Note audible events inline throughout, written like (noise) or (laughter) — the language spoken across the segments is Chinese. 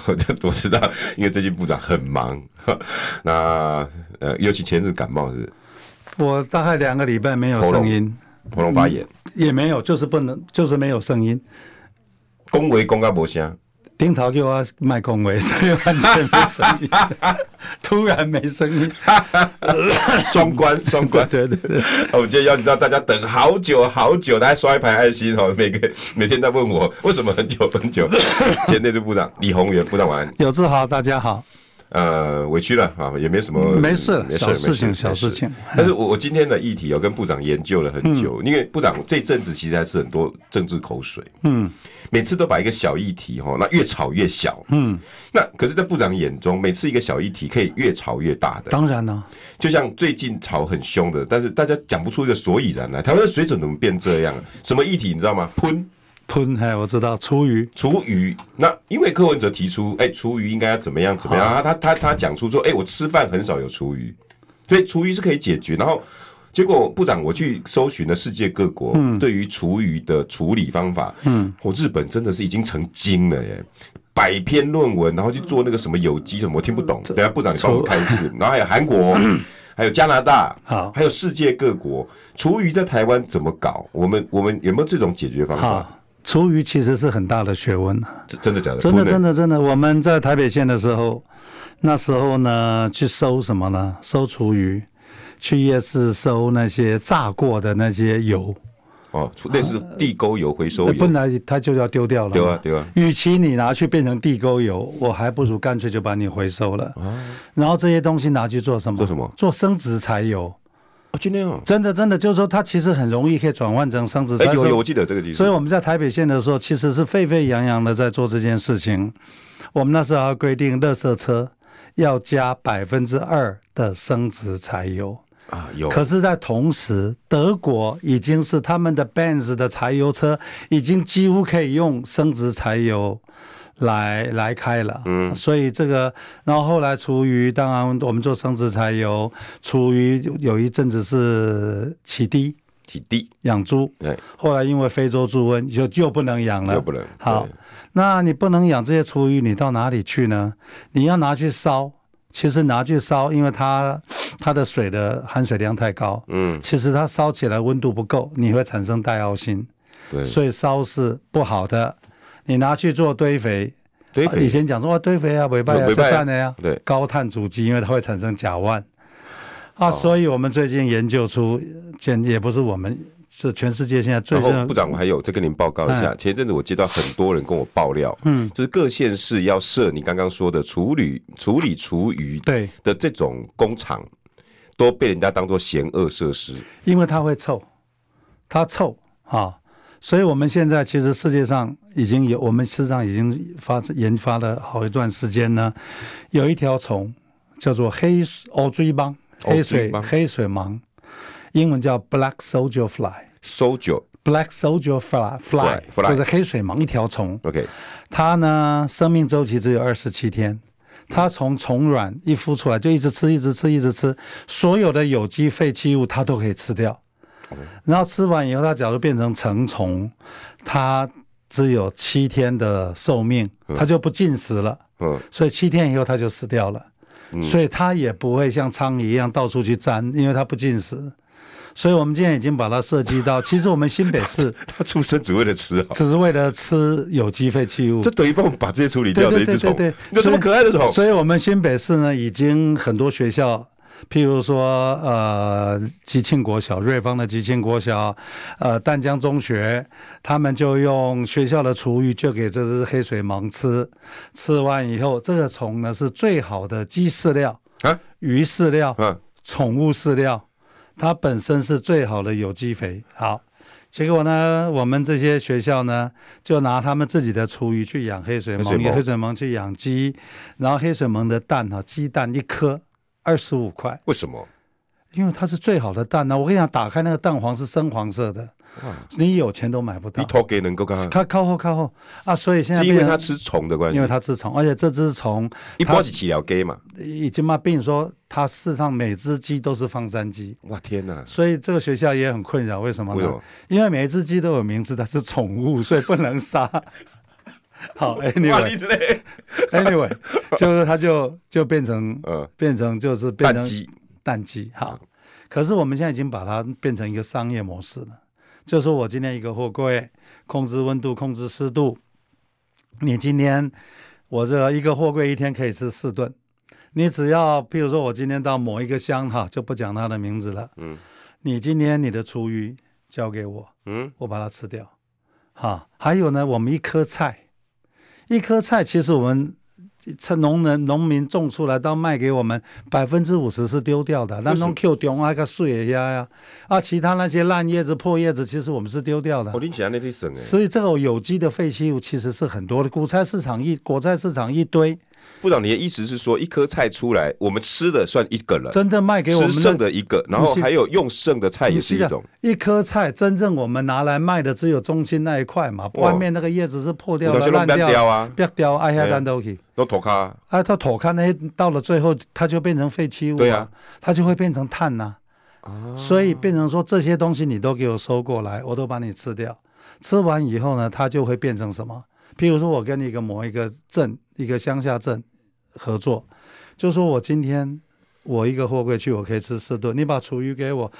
(laughs) 我知道，因为最近部长很忙。(laughs) 那呃，尤其前日感冒是，是，我大概两个礼拜没有声音，喉咙发炎、嗯，也没有，就是不能，就是没有声音。恭维公告不声。顶头叫我卖空位，所以完全没声音，突然没声音，(laughs) 双关 (laughs) 双关，对对对。我们今天邀请到大家等好久好久，大家刷一排爱心哦，每个 (laughs) 每天在问我为什么很久很久。前内政部长李宏源部长晚安，有志豪大家好。呃，委屈了啊，也没什么，没事，没事，小事情，小事情。但是我我今天的议题有跟部长研究了很久，因为部长这阵子其实还是很多政治口水，嗯，每次都把一个小议题哈，那越炒越小，嗯，那可是，在部长眼中，每次一个小议题可以越炒越大的，当然呢，就像最近吵很凶的，但是大家讲不出一个所以然来，台湾的水准怎么变这样？什么议题你知道吗？喷。喷，哎，我知道，厨余，厨余。那因为柯文哲提出，哎、欸，厨余应该要怎么样怎么样？啊、他他他讲出说，哎、欸，我吃饭很少有厨余，所以厨余是可以解决。然后结果部长我去搜寻了世界各国对于厨余的处理方法，嗯，我日本真的是已经成精了耶，百篇论文，然后去做那个什么有机什么，我听不懂。等下部长你帮我开示。然后还有韩国，还有加拿大，(clears throat) 好，还有世界各国厨余在台湾怎么搞？我们我们有没有这种解决方法？厨余其实是很大的学问，真的假的？真的真的真的。我们在台北县的时候，那时候呢，去收什么呢？收厨余，去夜市收那些炸过的那些油。哦，类似地沟油回收油。本来它就要丢掉了。丢啊丢啊！与其你拿去变成地沟油，我还不如干脆就把你回收了。然后这些东西拿去做什么？做什么？做生殖柴油。哦，今天哦，真的真的，就是说它其实很容易可以转换成生质材料。有有，我记得这个地方。所以我们在台北县的时候，其实是沸沸扬扬的在做这件事情。我们那时候还规定，垃圾车要加百分之二的生质柴油啊，有。可是，在同时，德国已经是他们的 Benz 的柴油车已经几乎可以用生质柴油。来来开了，嗯，所以这个，然后后来厨余，当然我们做生殖柴油，厨余有一阵子是起低，起低。养猪，对，后来因为非洲猪瘟就就不能养了，就不能。好，那你不能养这些厨余，你到哪里去呢？你要拿去烧，其实拿去烧，因为它它的水的含水量太高，嗯，其实它烧起来温度不够，你会产生戴奥辛，对，所以烧是不好的。你拿去做堆肥，堆肥、啊、以前讲说堆肥啊，尾巴啊，就占的呀。对，高碳足迹，因为它会产生甲烷。啊，所以我们最近研究出，简也不是我们，是全世界现在最。然后部长，我还有再跟您报告一下，前一阵子我接到很多人跟我爆料，嗯，就是各县市要设你刚刚说的处理处理厨余对。的这种工厂，都被人家当做嫌恶设施，因为它会臭，它臭啊。所以，我们现在其实世界上已经有，我们市场已经发研发了好一段时间呢。有一条虫叫做黑哦髄蠓，黑水黑水虻，英文叫 Black Soldier Fly，Soldier Black Soldier Fly Fly，就是黑水虻一条虫。OK，它呢生命周期只有二十七天，它从虫卵一孵出来就一直吃，一直吃，一直吃，所有的有机废弃物它都可以吃掉。然后吃完以后，它假如变成成虫，它只有七天的寿命，它就不进食了。嗯，所以七天以后它就死掉了。嗯，所以它也不会像苍蝇一样到处去粘，因为它不进食。所以我们今天已经把它设计到，(laughs) 其实我们新北市它出生只为了吃，只是为了吃有机废弃物。这等于帮我们把这些处理掉的一只虫。对对对对，有这么可爱的虫。所以我们新北市呢，已经很多学校。譬如说，呃，吉庆国小、瑞芳的吉庆国小，呃，淡江中学，他们就用学校的厨余就给这只黑水虻吃，吃完以后，这个虫呢是最好的鸡饲料啊，鱼饲料，嗯，宠物饲料，它本身是最好的有机肥。好，结果呢，我们这些学校呢，就拿他们自己的厨余去养黑水虻，用黑水虻去养鸡，然后黑水虻的蛋哈，鸡蛋一颗二十五块。为什么？因为它是最好的蛋呢。我跟你讲，打开那个蛋黄是深黄色的。你有钱都买不到，你头给能够干？靠靠后靠后啊！所以现在是因为它吃虫的关系，因为它吃虫，而且这只虫一波是起了鸡嘛，已经嘛，并说它事实上每只鸡都是放山鸡。哇天哪！所以这个学校也很困扰，为什么呢？为什么？因为每一只鸡都有名字，它是宠物，所以不能杀。(laughs) 好，anyway，anyway，anyway, (laughs) 就是它就就变成呃，变成就是变成蛋鸡，蛋鸡。好，可是我们现在已经把它变成一个商业模式了。就说我今天一个货柜，控制温度，控制湿度。你今天我这一个货柜一天可以吃四顿，你只要，譬如说我今天到某一个乡哈，就不讲它的名字了。嗯，你今天你的厨余交给我，嗯，我把它吃掉。哈，还有呢，我们一颗菜，一颗菜其实我们。趁农人、农民种出来到卖给我们，百分之五十是丢掉的。那种 Q 中啊个碎呀呀，啊，其他那些烂叶子、破叶子，其实我们是丢掉的。我听起来那里省哎。所以这个有机的废弃物其实是很多的。果菜市场一果菜市场一堆。部长，你的意思是说，一颗菜出来，我们吃的算一个人，真的卖给我们吃剩的一个，然后还有用剩的菜也是一种。一颗菜真正我们拿来卖的只有中心那一块嘛，外面那个叶子是破掉的、烂掉啊，不要掉，哎呀，烂都去，都脱开。哎，它脱开那到了最后，它就变成废弃物。对啊，它就会变成碳呐。啊，所以变成说这些东西你都给我收过来，我都把你吃掉。吃完以后呢，它就会变成什么？譬如说，我跟你一个某一个镇，一个乡下镇合作，就说我今天我一个货柜去，我可以吃四顿。你把厨余给我，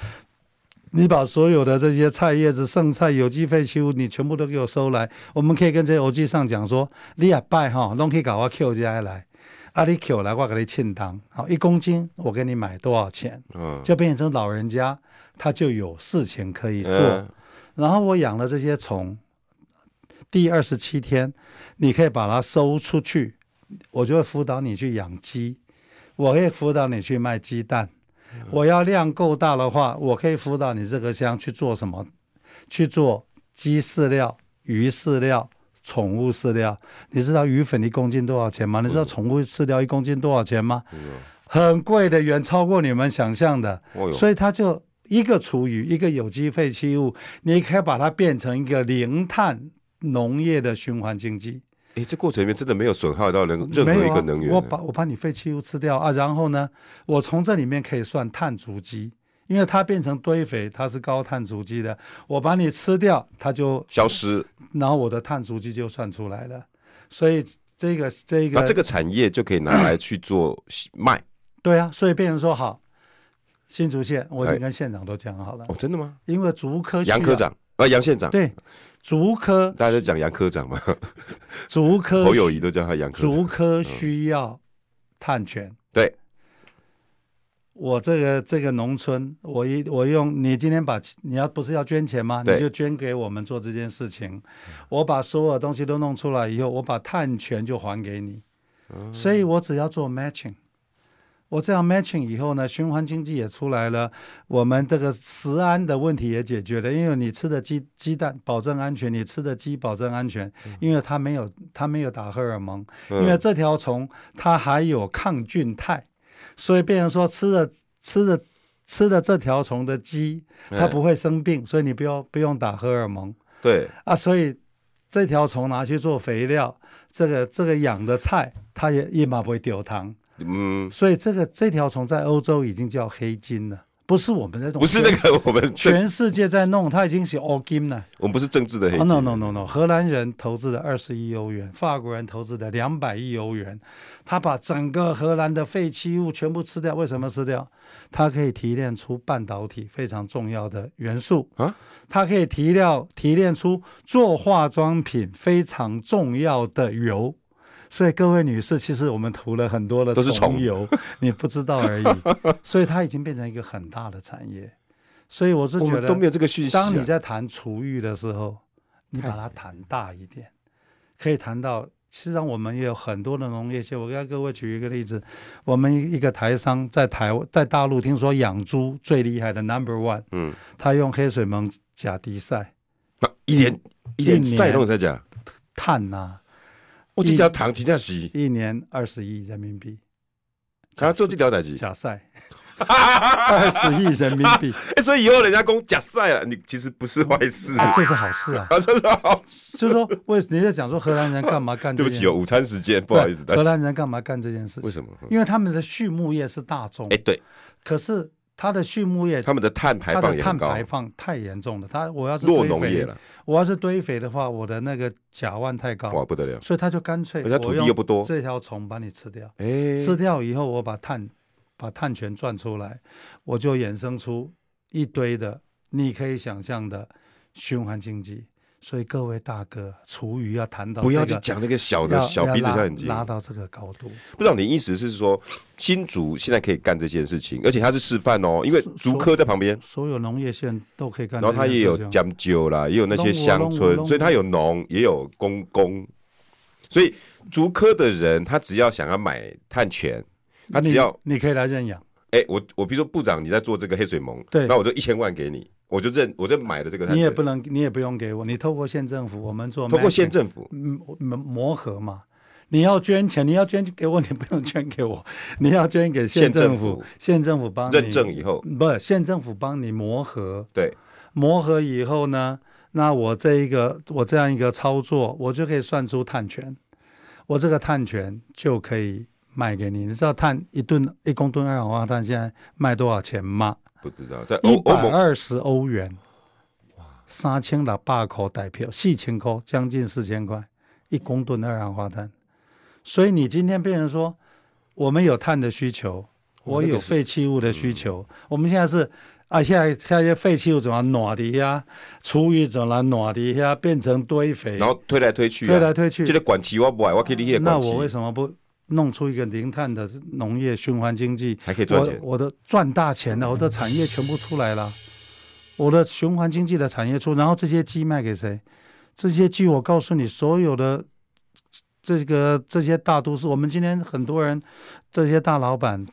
你把所有的这些菜叶子、剩菜、有机废弃物，你全部都给我收来。我们可以跟这些欧记上讲说，你也拜哈，拢可以搞我 Q 家来，啊，你 Q 来我给你称当，好，一公斤我给你买多少钱？嗯，就变成老人家他就有事情可以做。嗯、然后我养了这些虫。第二十七天，你可以把它收出去，我就会辅导你去养鸡，我可以辅导你去卖鸡蛋。我要量够大的话，我可以辅导你这个箱去做什么？去做鸡饲料、鱼饲料、宠物饲料。你知道鱼粉一公斤多少钱吗？你知道宠物饲料一公斤多少钱吗？很贵的，远超过你们想象的。所以它就一个厨余，一个有机废弃物，你可以把它变成一个零碳。农业的循环经济，哎，这过程里面真的没有损害到任任何一个能源。啊、我把我把你废弃物吃掉啊，然后呢，我从这里面可以算碳足迹，因为它变成堆肥，它是高碳足迹的。我把你吃掉，它就消失，然后我的碳足迹就算出来了。所以这个这个，那这个产业就可以拿来去做卖。(coughs) 对啊，所以变成说好，新竹县我已经跟县长都讲好了。哦，真的吗？因为竹科杨科长啊，杨县长对。竹科，大家都讲杨科长嘛，竹科侯友谊都叫他杨科长。竹科需要碳权，嗯、对，我这个这个农村，我一我用你今天把你要不是要捐钱吗？你就捐给我们做这件事情。我把所有东西都弄出来以后，我把碳权就还给你，嗯、所以我只要做 matching。我这样 matching 以后呢，循环经济也出来了，我们这个食安的问题也解决了。因为你吃的鸡鸡蛋保证安全，你吃的鸡保证安全，因为它没有它没有打荷尔蒙，因为这条虫它还有抗菌肽，所以变成说吃的吃的吃的这条虫的鸡它不会生病，所以你不要不用打荷尔蒙。对啊，所以这条虫拿去做肥料，这个这个养的菜它也一马不会丢糖。嗯，所以这个这条虫在欧洲已经叫黑金了，不是我们这种，不是那个我们全世界在弄，它已经是欧金了。我们不是政治的黑金。Oh, no no no no，荷兰人投资的二十亿欧元，法国人投资的两百亿欧元，他把整个荷兰的废弃物全部吃掉。为什么吃掉？它可以提炼出半导体非常重要的元素啊，它可以提料提炼出做化妆品非常重要的油。所以各位女士，其实我们涂了很多的虫油，(laughs) 你不知道而已。所以它已经变成一个很大的产业。所以我是觉得都没有这个讯息。当你在谈厨余的时候，你把它谈大一点，可以谈到。实际上我们也有很多的农业界。我给各位举一个例子，我们一个台商在台在大陆听说养猪最厉害的 Number One，嗯，他用黑水虻甲滴赛，一年一年再弄才讲碳呐，我这条糖真的是一年二十亿人民币，他做这条代志假赛。(laughs) 二十亿人民币，哎，所以以后人家讲假赛了，你其实不是坏事，这是好事 (laughs) 啊，这是好事。就是说，为你在讲说荷兰人干嘛干？对不起，有午餐时间，不好意思。荷兰人干嘛干这件事？为什么？因为他们的畜牧业是大宗。哎，对。可是他的畜牧业，他们的碳排放碳排放太严重了。它我要是落农业了，我要是堆肥的话，我的那个甲烷太高，哇，不得了。所以他就干脆，人家土地又不多，这条虫把你吃掉。哎，吃掉以后，我把碳。把碳全赚出来，我就衍生出一堆的你可以想象的循环经济。所以各位大哥，厨余要谈到、这个、不要去讲那个小的小鼻子小眼睛，拉到这个高度。不知道你意思是说，新竹现在可以干这件事情，而且它是示范哦，因为竹科在旁边，所有农业县都可以干。然后它也有讲究啦，也有那些乡村，所以它有农也有公公，所以竹科的人他只要想要买碳权。他只要你，你可以来认养，哎、欸，我我比如说部长你在做这个黑水盟，对，那我就一千万给你，我就认我就买了这个。你也不能，你也不用给我，你透过县政府，我们做透过县政府，嗯，磨合嘛。你要捐钱，你要捐给我，你不用捐给我，(laughs) 你要捐给县政府，县政府帮你认证以后，不是县政府帮你磨合，对，磨合以后呢，那我这一个我这样一个操作，我就可以算出碳权，我这个碳权就可以。卖给你，你知道碳一吨一公吨二氧化碳现在卖多少钱吗？不知道，在一百二十欧元，哇，三千六百块代票，四千块，将近四千块一公吨二氧化碳。所以你今天变成说，我们有碳的需求，我有废弃物的需求，嗯、我们现在是啊，现在现在废弃物怎么挪的呀？厨余怎么挪的呀？变成堆肥，然后推来推去、啊，推来推去，这个管期我不爱，我可以理解。那我为什么不？弄出一个零碳的农业循环经济，还可以赚钱。我，我的赚大钱了，我的产业全部出来了，我的循环经济的产业出，然后这些鸡卖给谁？这些鸡，我告诉你，所有的这个这些大都市，我们今天很多人，这些大老板，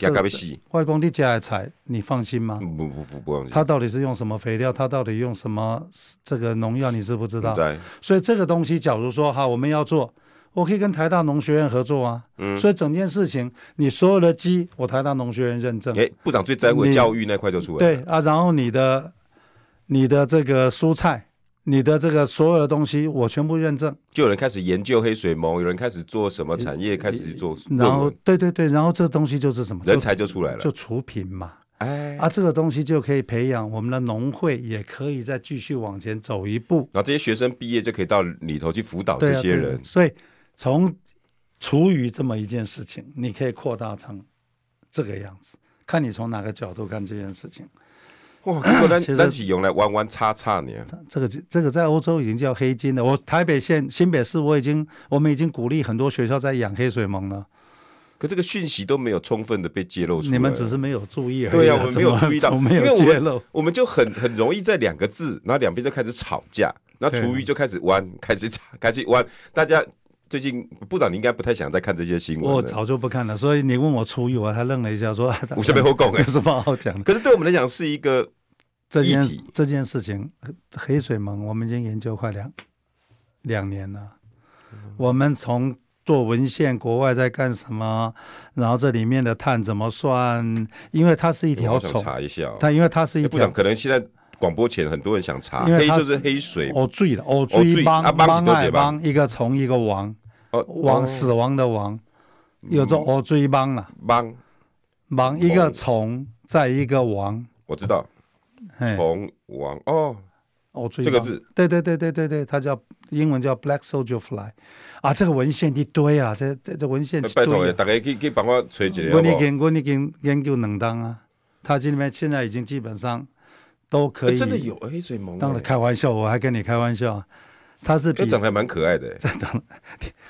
外公的家的菜，你放心吗？不不不不放心。他到底是用什么肥料？他到底用什么这个农药？你知不知道？对。所以这个东西，假如说哈，我们要做。我可以跟台大农学院合作啊，嗯，所以整件事情，你所有的鸡，我台大农学院认证。哎，部长最在乎的教育那块就出来了。对啊，然后你的、你的这个蔬菜，你的这个所有的东西，我全部认证。就有人开始研究黑水虻，有人开始做什么产业，开始做。然后，对对对，然后这个东西就是什么？人才就出来了，就厨品嘛。哎，啊，这个东西就可以培养我们的农会，也可以再继续往前走一步。然后这些学生毕业就可以到里头去辅导这些人。啊、所以从厨余这么一件事情，你可以扩大成这个样子，看你从哪个角度看这件事情。哇，果然单起用来弯弯叉叉呢。这个这个在欧洲已经叫黑金了。我台北县新北市我已经我们已经鼓励很多学校在养黑水虻了。可这个讯息都没有充分的被揭露出来。你们只是没有注意而已。对呀、啊，我们没有注意到，没有揭露，我，我们就很很容易在两个字，然后两边就开始吵架，然后厨余就开始弯，开始吵，开始弯，大家。最近部长，你应该不太想再看这些新闻。我早就不看了，所以你问我厨余，我还愣了一下，说我这边会讲，(laughs) 有什么好讲？可是对我们来讲是一个这件这件事情，黑水虻我们已经研究快两两年了。嗯、我们从做文献，国外在干什么，然后这里面的碳怎么算？因为它是一条虫，查一下、哦。它因为它是一条，可能现在。广播前很多人想查，黑就是黑水，哦，醉了，哦，醉帮帮爱帮一个虫一个亡，亡死亡的亡，有做哦，追帮了，帮帮一个虫再一个王，我知道，虫王哦，哦，这个字，对对对对对对，它叫英文叫 Black Soldier Fly，啊，这个文献一堆啊，这这这文献，拜托大家可以可以帮我吹一下，我已经我已经研究两档啊，它这里面现在已经基本上。都可以，真的有黑水虻。当然开玩笑，我还跟你开玩笑。它是比长得还蛮可爱的。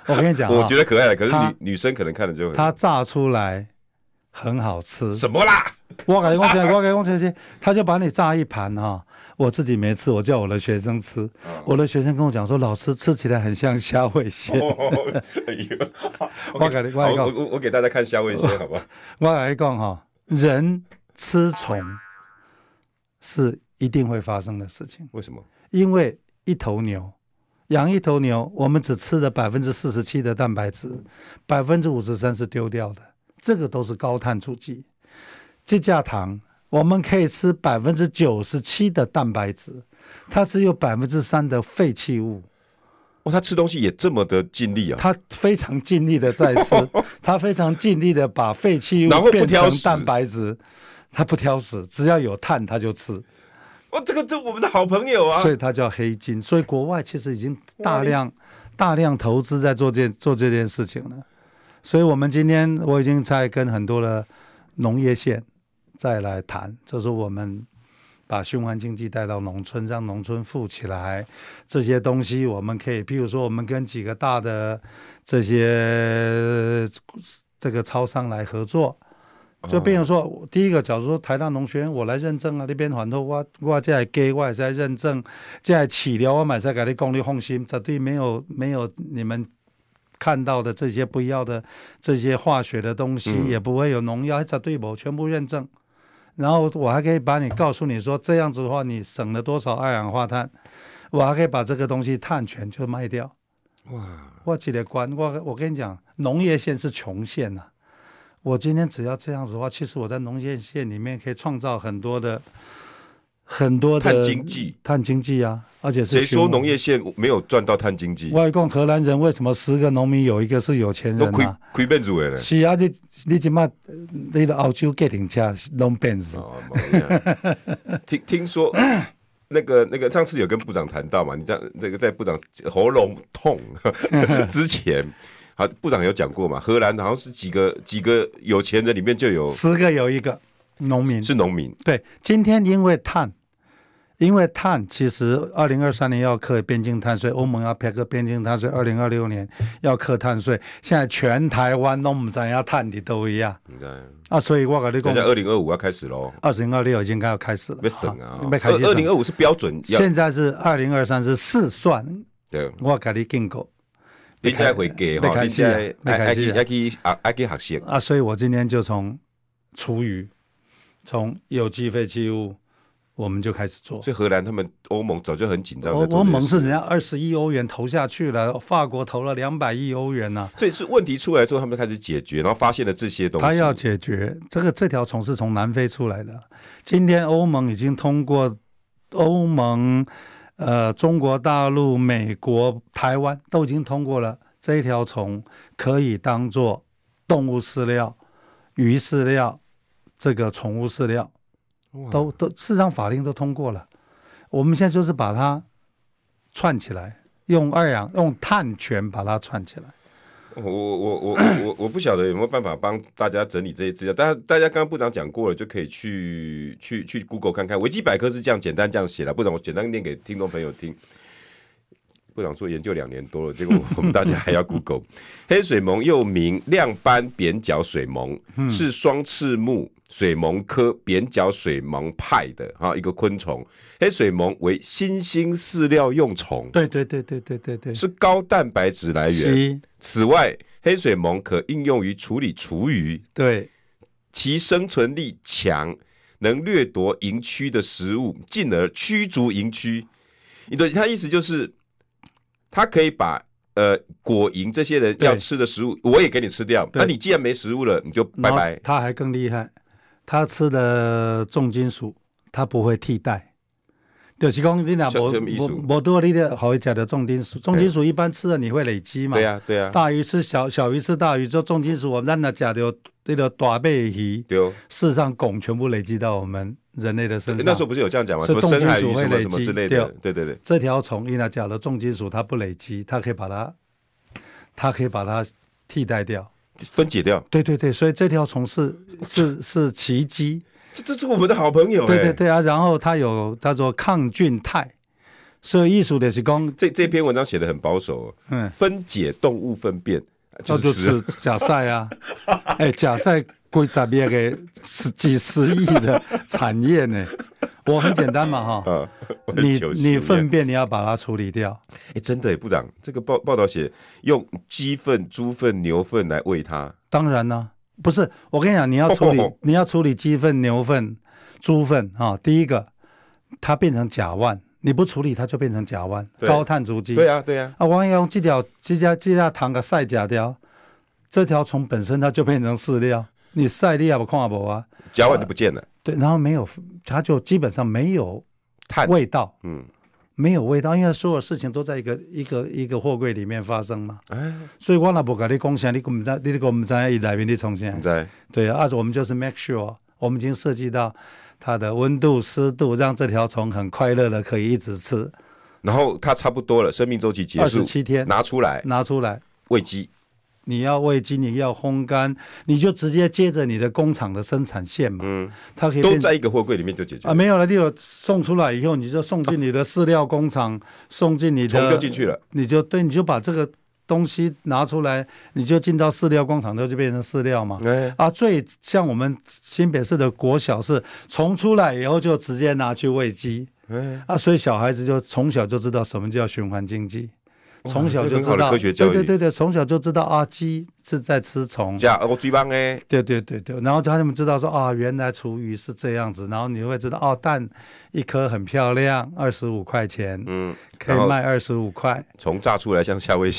我跟你讲，我觉得可爱，可是女女生可能看了就他炸出来很好吃。什么啦？我给你讲，(laughs) 我讲这些，他就把你炸一盘哈。我自己没吃，我叫我的学生吃。我的学生跟我讲说，老师吃起来很像虾味蟹。(laughs) 我给你，我我我给大家看虾味蟹，好不好？我跟你讲哈，人吃虫。是一定会发生的事情。为什么？因为一头牛，养一头牛，我们只吃了百分之四十七的蛋白质，百分之五十三是丢掉的，这个都是高碳足迹。这架糖，我们可以吃百分之九十七的蛋白质，它只有百分之三的废弃物。哦，他吃东西也这么的尽力啊！他非常尽力的在吃，他非常尽力的把废弃物变成蛋白质，他不挑食，只要有碳他就吃。哦，这个这我们的好朋友啊，所以他叫黑金。所以国外其实已经大量大量投资在做这做这件事情了。所以我们今天我已经在跟很多的农业县再来谈，就是我们。把循环经济带到农村，让农村富起来，这些东西我们可以，比如说，我们跟几个大的这些这个超商来合作，就比如说，第一个，假如说台大农学院我来认证啊，那边很多我我在给我也在认证，在饲料我买在给你供你放心，绝对没有没有你们看到的这些不要的这些化学的东西，也不会有农药，绝对不全部认证。然后我还可以把你告诉你说，这样子的话，你省了多少二氧化碳？我还可以把这个东西碳权就卖掉。哇！我记得关我我跟你讲，农业县是穷县呐。我今天只要这样子的话，其实我在农业县里面可以创造很多的。很多的碳经济，碳经济啊，而且是谁说农业县没有赚到碳经济？外公荷兰人为什么十个农民有一个是有钱人啊？亏本主了。是啊，你你起码你的澳洲家庭车弄变子。(laughs) 听听说那个那个上次有跟部长谈到嘛？你这样那个在部长喉咙痛 (laughs) 之前，好，部长有讲过嘛？荷兰好像是几个几个有钱人里面就有十个有一个农民是农民。对，今天因为碳。因为碳其实二零二三年要克边境碳税，欧盟要配个边境碳税，二零二六年要克碳税。现在全台湾都不知要碳的都一样。对啊，所以我跟你讲，现在二零二五要开始喽。二零二六已经该要开始了。没省啊，没开始。二零二五是标准，现在是二零二三是试算。对，我跟你讲过，你再会给哈，你再还可以还可以啊，还可以学习啊。所以我今天就从厨余，从有机废弃物。我们就开始做，所以荷兰他们欧盟早就很紧张。欧盟是人家二十亿欧元投下去了，法国投了两百亿欧元呢、啊。所以是问题出来之后，他们开始解决，然后发现了这些东西。他要解决这个这条虫是从南非出来的。今天欧盟已经通过，欧盟、呃，中国大陆、美国、台湾都已经通过了这一条虫可以当做动物饲料、鱼饲料、这个宠物饲料。都都，市场法令都通过了，我们现在就是把它串起来，用二氧用碳权把它串起来。我我我我我不晓得有没有办法帮大家整理这些资料，大家大家刚刚部长讲过了，就可以去去去 Google 看看，维基百科是这样简单这样写的。部长，我简单念给听众朋友听。部长说研究两年多了，结果我们大家还要 (laughs) Google。黑水虻又名亮斑扁角水虻，是双翅目。水虻科扁角水虻派的哈一个昆虫，黑水虻为新兴饲料用虫，对对对对对对对，是高蛋白质来源。此外，黑水虻可应用于处理厨余，对，其生存力强，能掠夺营区的食物，进而驱逐营区。你的他意思就是，他可以把呃果蝇这些人要吃的食物，我也给你吃掉。那你既然没食物了，你就拜拜。他还更厉害。他吃的重金属，他不会替代。就是讲你俩无无无多你的好一的重金属，重金属一般吃了你会累积嘛？对呀、啊、对呀、啊。大鱼吃小小鱼吃大鱼，做重金属我们那讲的这个大背鱼。事实上汞全部累积到我们人类的身上。那时候不是有这样讲吗？什么深海鱼什么什么之类的？对对对，对。这条虫你俩讲的重金属它不累积，它可以把它，它可以把它替代掉。分解掉，对对对，所以这条虫是是是奇迹，这这是我们的好朋友，对对对啊，然后他有叫做抗菌肽，所以艺术的是讲这这篇文章写的很保守，嗯，分解动物粪便，就是假赛啊，(laughs) 哎，假赛规杂业个十几十亿的产业呢。我很简单嘛，哈、嗯，(laughs) 你你粪便你要把它处理掉。哎、欸，真的，部长，这个报报道写用鸡粪、猪粪、牛粪来喂它。当然呢，不是，我跟你讲，你要处理，你要处理鸡粪、牛粪、猪粪啊。第一个，它变成甲烷，你不处理它就变成甲烷，高碳足迹。对啊，对啊。啊，我要用这条、这条、这条糖给晒甲掉，这条虫本身它就变成饲料，你晒你也不看不啊，甲烷就不见了。对，然后没有，它就基本上没有味道。嗯。没有味道，因为所有事情都在一个一个一个货柜里面发生嘛。哎，所以我那不跟你讲啥，你根本在，你我们在里面你从啥？对对啊，我们就是 make sure，我们已经设计到它的温度、湿度，让这条虫很快乐的可以一直吃。然后它差不多了，生命周期结束，二十七天拿出来，拿出来喂鸡。你要喂鸡，你要烘干，你就直接接着你的工厂的生产线嘛。嗯，它可以都在一个货柜里面就解决啊，没有了，你有送出来以后，你就送进你的饲料工厂，啊、送进你的虫就进去了，你就对，你就把这个东西拿出来，你就进到饲料工厂，它就变成饲料嘛。哎、啊，最像我们新北市的国小是从出来以后就直接拿去喂鸡，哎，啊，所以小孩子就从小就知道什么叫循环经济。从小就知道，科学教育，对对对对，从小就知道啊，鸡是在吃虫，加我，最棒哎，对对对对，然后他们知道说啊，原来厨余是这样子，然后你会知道哦，蛋一颗很漂亮，二十五块钱，嗯，可以卖二十五块，从炸出来像夏威夷，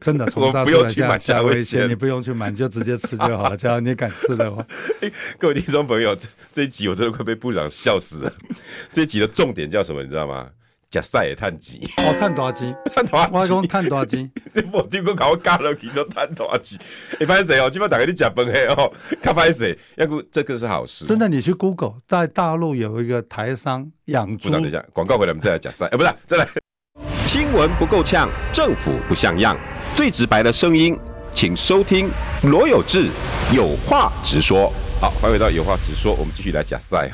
真的从 (laughs) 炸出来像夏威夷，你不用去买，你就直接吃就好了，只要你敢吃的话。(laughs) 各位听众朋友，这这一集我真的快被部长笑死了。(laughs) 这一集的重点叫什么？你知道吗？食屎的趁钱，哦，趁大钱，(laughs) 趁大钱，我讲趁大钱，(laughs) 你无听过搞我加落去就趁大钱。你歹势哦，基本大家你食饭嘿哦，(laughs) 较歹势，要不这个是好事。真的，你去 Google，在大陆有一个台商养猪。等一下，广告回来，我们再来讲屎。哎，不是，再来。新闻不够呛，政府不像样，最直白的声音，请收听罗有志有话直说。好，欢迎回到有话直说，我们继续来讲赛，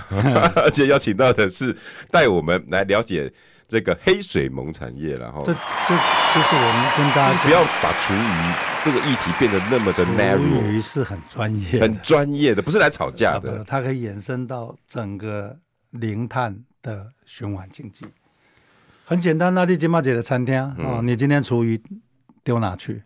而且邀请到的是带我们来了解。这个黑水虻产业，然后这这就是我们跟大家不要把厨余这个议题变得那么的 narrow。厨余是很专业，很专业的，不是来吵架的。它可以延伸到整个零碳的循环经济。很简单，那你今嘛姐的餐厅啊、你今天厨余丢哪去？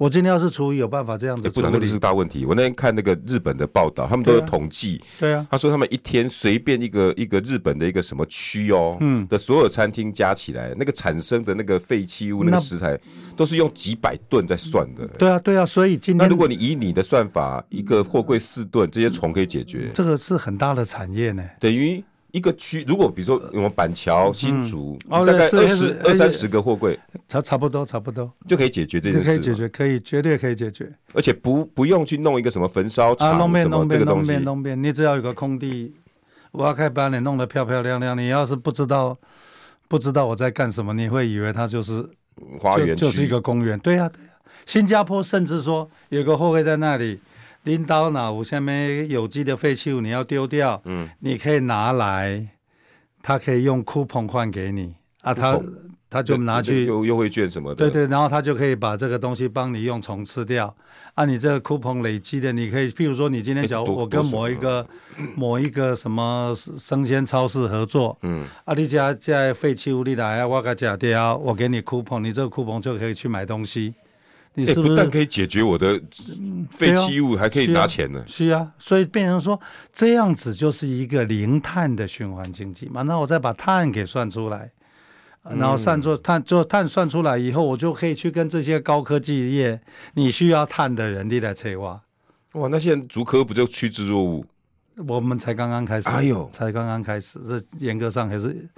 我今天要是厨余有办法这样子，欸、部长，那个是大问题。我那天看那个日本的报道，他们都有统计，对啊，他说他们一天随便一个一个日本的一个什么区哦，嗯，的所有餐厅加起来，那个产生的那个废弃物那个食材，都是用几百吨在算的。对啊，对啊，所以今天那如果你以你的算法，一个货柜四吨，这些虫可以解决，这个是很大的产业呢，等于。一个区，如果比如说我们板桥、新竹，大概二十二三十个货柜，差差不多，差不多就可以解决这件事。可以解决，可以绝对可以解决，而且不不用去弄一个什么焚烧厂，弄变弄变弄变弄变，你只要有个空地，我可以把你弄得漂漂亮亮。你要是不知道不知道我在干什么，你会以为它就是花园，就是一个公园。对呀对呀，新加坡甚至说有个货柜在那里。领导哪有下面有机的废弃物你要丢掉，嗯，你可以拿来，他可以用 coupon 换给你啊，他他就拿去优优惠券什么？的，对对，然后他就可以把这个东西帮你用虫吃掉，啊，你这个 coupon 累积的，你可以，譬如说你今天假如我跟某一个某一个什么生鲜超市合作，嗯，啊，你家在废弃物里来，我给假掉，我给你 coupon，你这个 coupon 就可以去买东西。你是不是、欸、不但可以解决我的废弃物，还可以拿钱呢？是啊，所以变成说这样子就是一个零碳的循环经济嘛。那我再把碳给算出来，然后算出碳，就碳算出来以后，我就可以去跟这些高科技业，你需要碳的人力来催挖。哇，那现在竹科不就趋之若鹜？我们才刚刚开始，哎呦，才刚刚开始，这严格上还是。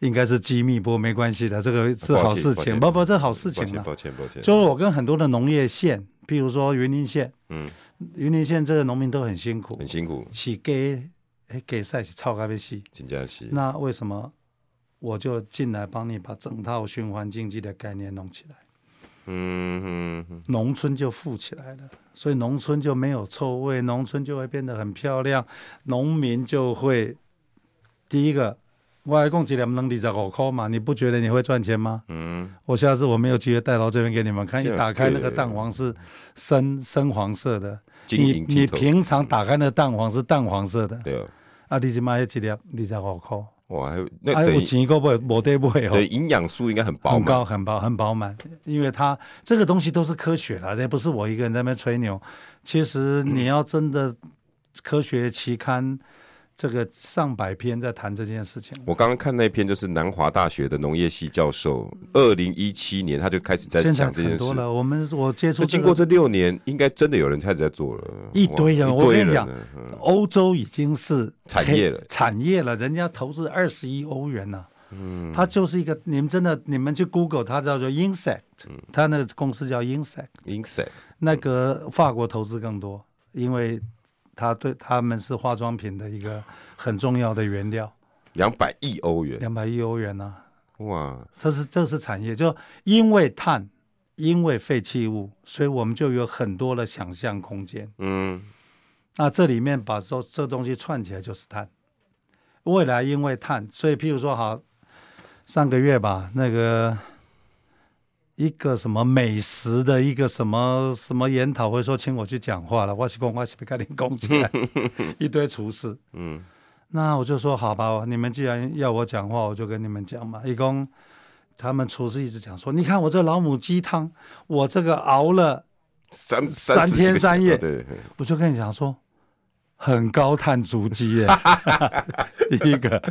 应该是机密，不过没关系的，这个是好事情。不不，这好事情了。抱歉抱歉。就是我跟很多的农业县，譬如说云林县，嗯，云林县这个农民都很辛苦，很辛苦。起给哎给赛是超咖啡西，那为什么我就进来帮你把整套循环经济的概念弄起来？嗯哼，农村就富起来了，所以农村就没有臭味，农村就会变得很漂亮，农民就会第一个。我还共几两能二十五块嘛？你不觉得你会赚钱吗？嗯，我下次我没有机会带到这边给你们看。一打开那个蛋黄是深深黄色的，你你平常打开那个蛋黄是淡黄色的。对啊，你起码要几两二十五块。哇，还有那还有钱个不会没得不会哦。对，营养素应该很饱满，很高很饱很饱满，因为它这个东西都是科学的，这不是我一个人在那边吹牛。其实你要真的科学期刊。这个上百篇在谈这件事情。我刚刚看那篇就是南华大学的农业系教授，二零一七年他就开始在讲这件事。多了，我们我接触、这个，经过这六年，应该真的有人开始在做了。一堆人，我跟你讲，欧洲已经是产业了，产业了，人家投资二十亿欧元呢、啊。嗯，他就是一个，你们真的，你们去 Google，他叫做 Insect，它那个公司叫 Insect，Insect，那个法国投资更多，因为。他对他们是化妆品的一个很重要的原料，两百亿欧元，两百亿欧元呢、啊？哇，这是这是产业，就因为碳，因为废弃物，所以我们就有很多的想象空间。嗯，那这里面把这这东西串起来就是碳。未来因为碳，所以譬如说好，上个月吧，那个。一个什么美食的一个什么什么研讨会，说请我去讲话了。我是公，我是被盖林攻击来，(laughs) 一堆厨师。嗯，那我就说好吧，你们既然要我讲话，我就跟你们讲嘛。一共他们厨师一直讲说，你看我这老母鸡汤，我这个熬了三三天三夜，对，我就跟你讲说，很高碳足迹耶。(laughs) 第一个，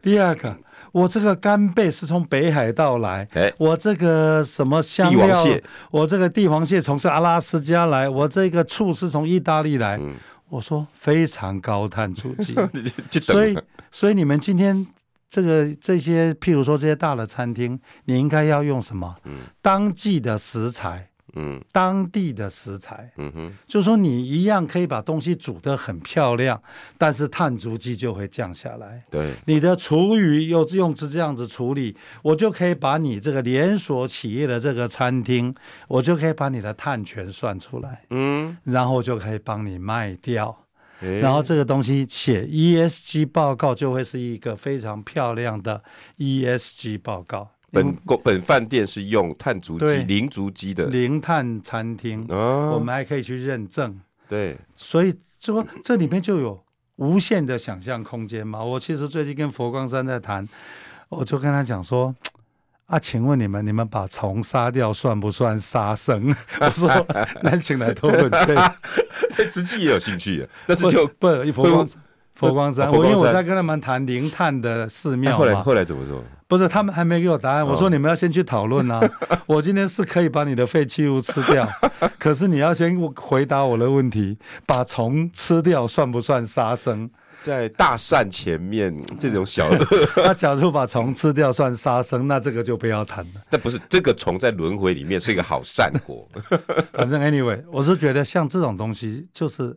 第二个。我这个干贝是从北海道来，欸、我这个什么香料，我这个帝王蟹从是阿拉斯加来，我这个醋是从意大利来。嗯、我说非常高碳足迹，(laughs) 所以所以你们今天这个这些，譬如说这些大的餐厅，你应该要用什么？嗯、当季的食材。嗯，当地的食材，嗯哼，就是说你一样可以把东西煮得很漂亮，但是碳足迹就会降下来。对，你的厨余又用这样子处理，我就可以把你这个连锁企业的这个餐厅，我就可以把你的碳权算出来，嗯，然后就可以帮你卖掉，欸、然后这个东西写 ESG 报告就会是一个非常漂亮的 ESG 报告。本本饭店是用碳足迹零足迹的零碳餐厅，哦、我们还可以去认证。对，所以说这里面就有无限的想象空间嘛。我其实最近跟佛光山在谈，我就跟他讲说：“啊，请问你们，你们把虫杀掉算不算杀生？” (laughs) 我说：“ (laughs) 那请来讨论 (laughs) 这个，对慈济也有兴趣，但是就不佛光佛光山，我因为我在跟他们谈零碳的寺庙嘛。后来后来怎么说？不是，他们还没给我答案。我说你们要先去讨论啊！哦、(laughs) 我今天是可以把你的废弃物吃掉，(laughs) 可是你要先回答我的问题：把虫吃掉算不算杀生？在大善前面，这种小恶，(laughs) 那假如把虫吃掉算杀生，那这个就不要谈了。但不是这个虫在轮回里面是一个好善果。反正 anyway，我是觉得像这种东西，就是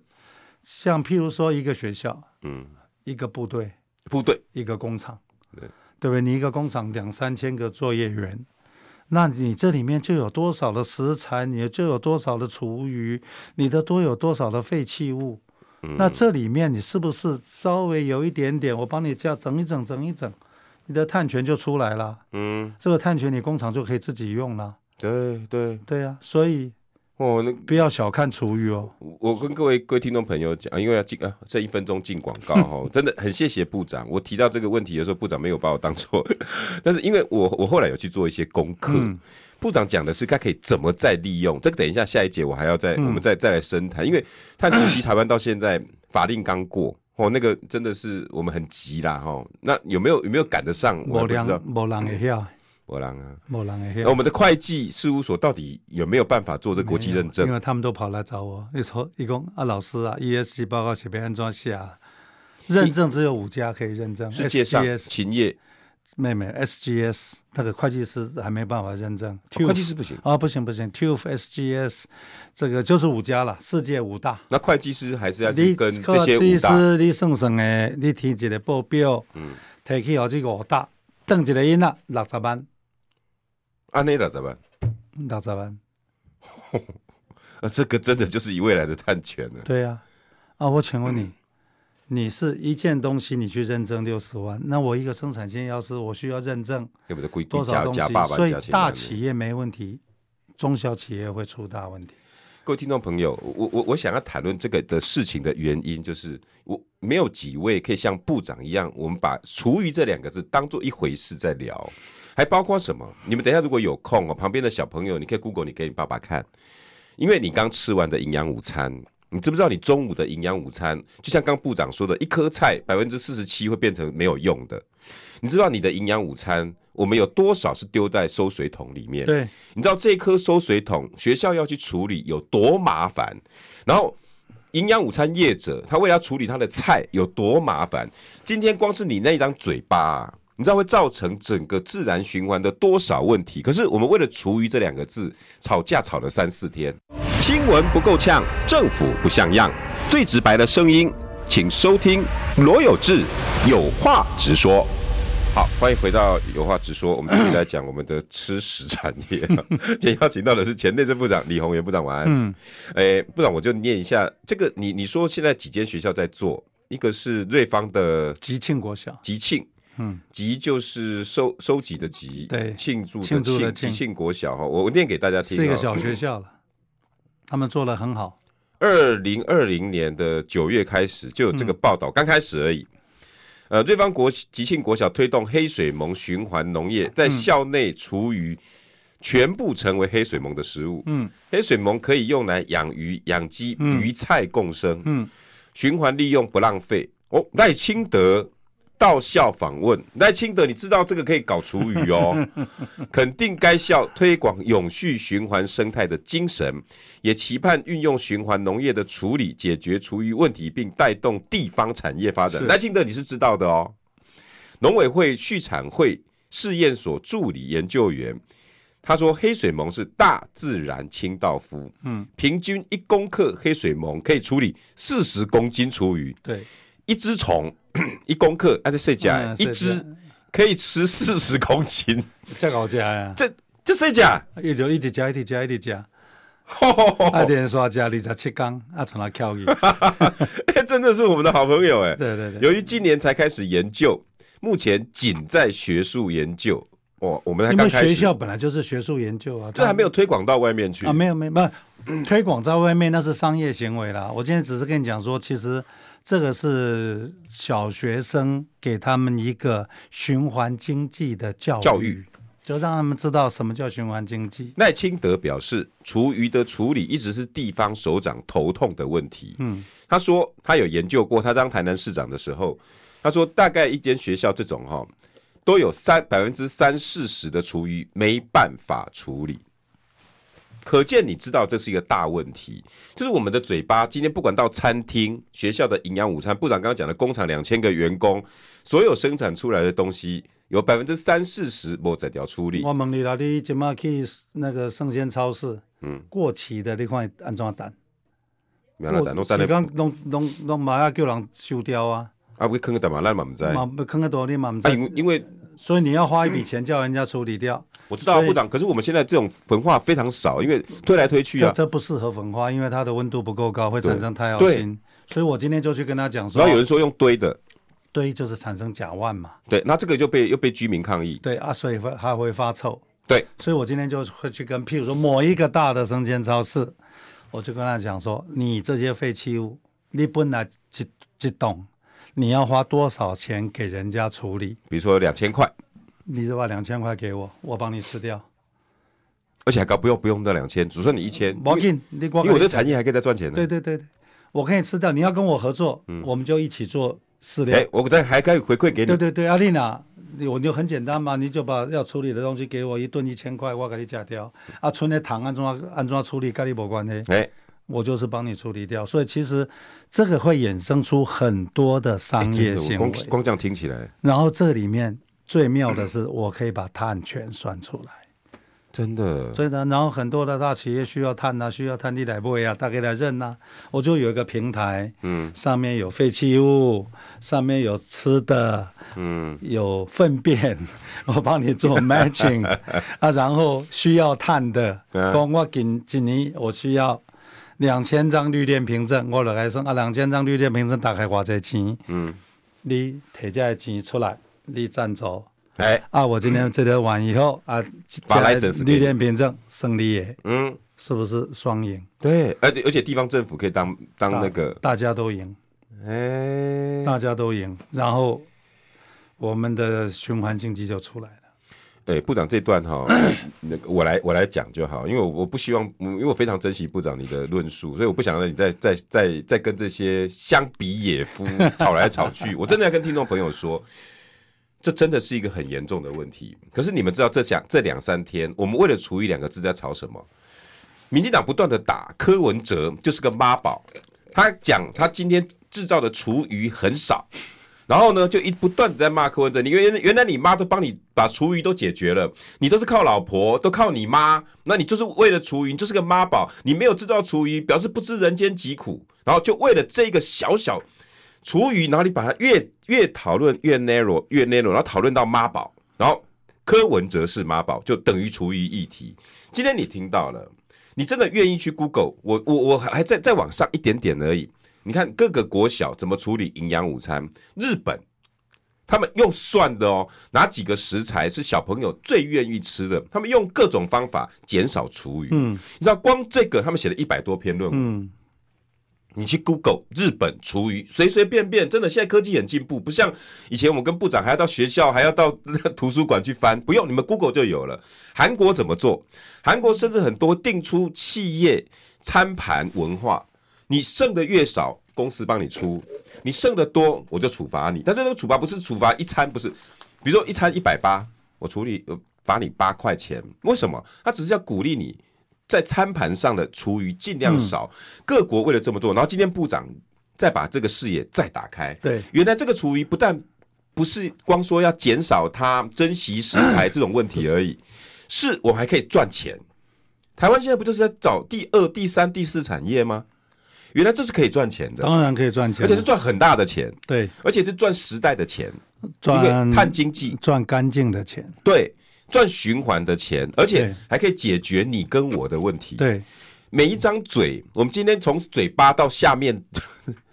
像譬如说一个学校，嗯，一个部队，部队，一个工厂，对。对不对？你一个工厂两三千个作业员，那你这里面就有多少的食材，你就有多少的厨余，你的都有多少的废弃物？嗯、那这里面你是不是稍微有一点点？我帮你这样整一整，整一整，你的碳权就出来了。嗯，这个碳权你工厂就可以自己用了。对对对啊，所以。哦，那不要小看厨余哦。我跟各位各位听众朋友讲，因为要进啊，这一分钟进广告 (laughs) 哦，真的很谢谢部长。我提到这个问题的时候，部长没有把我当错，(laughs) 但是因为我我后来有去做一些功课，嗯、部长讲的是他可以怎么再利用。这个等一下下一节我还要再、嗯、我们再再来深谈，因为碳足迹台湾到现在法令刚过哦，那个真的是我们很急啦哈。那有没有有没有赶得上？我不知道，没人会晓。没人啊，无人会晓。那我们的会计事务所到底有没有办法做这国际认证？因为他们都跑来找我，一说一共啊，老师啊，ESG 报告写被安装下，认证只有五家可以认证。世界上勤业妹妹 SGS 那个会计师还没办法认证，会计师不行啊，不行不行，TUF SGS 这个就是五家了，世界五大。那会计师还是要跟这些五大。会计师你算算诶，你提一个报表，嗯，提起好这个五大，等一个音啊，六十万。按那六十万，六十万，(laughs) 啊，这个真的就是以未来的探权了。对呀，啊，我请问你，嗯、(coughs) 你是一件东西你去认证六十万，那我一个生产线要是我需要认证，对不对？多少东西？所以大企业没问题，中小企业会出大问题。各位听众朋友，我我我想要谈论这个的事情的原因，就是我没有几位可以像部长一样，我们把厨余这两个字当做一回事在聊。还包括什么？你们等一下如果有空哦，旁边的小朋友，你可以 Google，你给你爸爸看，因为你刚吃完的营养午餐，你知不知道你中午的营养午餐，就像刚部长说的，一颗菜百分之四十七会变成没有用的。你知道你的营养午餐，我们有多少是丢在收水桶里面？对，你知道这颗收水桶学校要去处理有多麻烦？然后营养午餐业者他为了要处理他的菜有多麻烦？今天光是你那一张嘴巴啊。你知道会造成整个自然循环的多少问题？可是我们为了“厨余”这两个字吵架吵了三四天。新闻不够呛，政府不像样，最直白的声音，请收听罗有志有话直说。好，欢迎回到有话直说，我们继续来讲我们的吃食产业。今天邀请到的是前内政部长李鸿源部长，晚安。嗯，哎，部长我就念一下这个，你你说现在几间学校在做？一个是瑞芳的吉庆国小，吉庆。嗯，集就是收收集的集，对，庆祝的庆，集庆国小哈，我我念给大家听。是一个小学校了，他们做的很好。二零二零年的九月开始就有这个报道，刚、嗯、开始而已。呃，瑞芳国集庆国小推动黑水虻循环农业，在校内厨余全部成为黑水虻的食物。嗯，黑水虻可以用来养鱼、养鸡、鱼菜共生。嗯，循环利用不浪费。哦，赖清德。到校访问。赖清德，你知道这个可以搞厨余哦，(laughs) 肯定该校推广永续循环生态的精神，也期盼运用循环农业的处理解决厨余问题，并带动地方产业发展。赖清德你是知道的哦，农委会畜产会试验所助理研究员，他说黑水虻是大自然清道夫，嗯，平均一公克黑水虻可以处理四十公斤厨余，对。一只虫 (coughs) 一公克，啊，这谁家？一只可以吃四十公斤，(laughs) 这好家呀！这这谁家？一直一直加，一直加，一直加。啊，连刷加二十七缸，啊，从那跳去。哎，(laughs) 真的是我们的好朋友哎。对对对。由于今年才开始研究，目前仅在学术研究。哦，我们还刚开始。学校本来就是学术研究啊，这还没有推广到外面去啊。没有没有，没有 (coughs) 推广在外面那是商业行为啦。我今天只是跟你讲说，其实。这个是小学生给他们一个循环经济的教育，教育就让他们知道什么叫循环经济。赖清德表示，厨余的处理一直是地方首长头痛的问题。嗯，他说他有研究过，他当台南市长的时候，他说大概一间学校这种哈，都有三百分之三四十的厨余没办法处理。可见你知道这是一个大问题，就是我们的嘴巴今天不管到餐厅、学校的营养午餐，部长刚刚讲的工厂两千个员工，所有生产出来的东西有百分之三四十没在掉处理。我问你啦，你今麦去那个生鲜超市，嗯，过期的那块安怎蛋？没有蛋，都蛋的。刚拢拢拢马上叫人收掉啊！啊，会坑个蛋嘛？咱嘛唔知。嘛，坑个多你嘛唔知。因因为。所以你要花一笔钱叫人家处理掉。我知道啊，部长。可是我们现在这种焚化非常少，因为推来推去啊。这不适合焚化，因为它的温度不够高，会产生太阳对。所以我今天就去跟他讲说。然后有人说用堆的，堆就是产生甲烷嘛。对，那这个就被又被居民抗议。对啊，所以会还会发臭。对，所以我今天就会去跟，譬如说某一个大的生鲜超市，我就跟他讲说，你这些废弃物，你本来一一栋，你要花多少钱给人家处理？比如说两千块。你就把两千块给我，我帮你吃掉，而且还高，不用不用到两千，只算你一千。我给你，光因为我的产业还可以再赚钱呢。对对对，我可以吃掉，你要跟我合作，嗯，我们就一起做饲料。哎，我再还可以回馈给你。对对对，阿丽娜，我就很简单嘛，你就把要处理的东西给我，一顿一千块，我给你加掉。啊，存的糖安怎安怎处理，跟你没关系。哎，我就是帮你处理掉。所以其实这个会衍生出很多的商业行为。光光这样听起来，然后这里面。最妙的是，我可以把碳权算出来，真的。所以呢，然后很多的大企业需要碳呐、啊，需要碳地来不呀，大概来认呐、啊。我就有一个平台，嗯，上面有废弃物，上面有吃的，嗯，有粪便，我帮你做 (laughs) matching 啊。然后需要碳的，嗯我今今年我需要两千张绿电凭证，我来算啊，两千张绿电凭证大概花这钱，嗯，你提这钱出来。你赞助，哎、欸、啊！我今天这条完以后啊，把绿电凭证胜利耶，嗯，是不是双赢？对，而而且地方政府可以当当那个，大家都赢，哎、欸，大家都赢，然后我们的循环经济就出来了。哎、欸，部长这段哈，(coughs) 那个我来我来讲就好，因为我我不希望，因为我非常珍惜部长你的论述，所以我不想让你再再再再跟这些乡比野夫 (laughs) 吵来吵去。我真的要跟听众朋友说，这真的是一个很严重的问题。可是你们知道这两这两三天，我们为了“厨余”两个字在吵什么？民进党不断的打柯文哲，就是个妈宝。他讲他今天制造的厨余很少。然后呢，就一不断的在骂柯文哲，你原原来你妈都帮你把厨余都解决了，你都是靠老婆，都靠你妈，那你就是为了厨余，你就是个妈宝，你没有制造厨余，表示不知人间疾苦。然后就为了这个小小厨余，然后你把它越越讨论越 narrow 越 narrow，然后讨论到妈宝，然后柯文哲是妈宝，就等于厨余议题。今天你听到了，你真的愿意去 Google？我我我还在再往上一点点而已。你看各个国小怎么处理营养午餐？日本他们用算的哦，哪几个食材是小朋友最愿意吃的？他们用各种方法减少厨余。嗯，你知道光这个他们写了一百多篇论文。嗯，你去 Google 日本厨余，随随便便，真的现在科技很进步，不像以前我们跟部长还要到学校，还要到图书馆去翻，不用，你们 Google 就有了。韩国怎么做？韩国甚至很多定出企业餐盘文化。你剩的越少，公司帮你出；你剩的多，我就处罚你。但是这个处罚不是处罚一餐，不是，比如说一餐一百八，我处理罚你八块钱。为什么？他只是要鼓励你在餐盘上的厨余尽量少。嗯。各国为了这么做，然后今天部长再把这个视野再打开。对，原来这个厨余不但不是光说要减少它、珍惜食材这种问题而已，是我还可以赚钱。台湾现在不就是在找第二、第三、第四产业吗？原来这是可以赚钱的，当然可以赚钱，而且是赚很大的钱。对，而且是赚时代的钱，赚碳经济，赚干净的钱。对，赚循环的钱，而且还可以解决你跟我的问题。对，每一张嘴，我们今天从嘴巴到下面。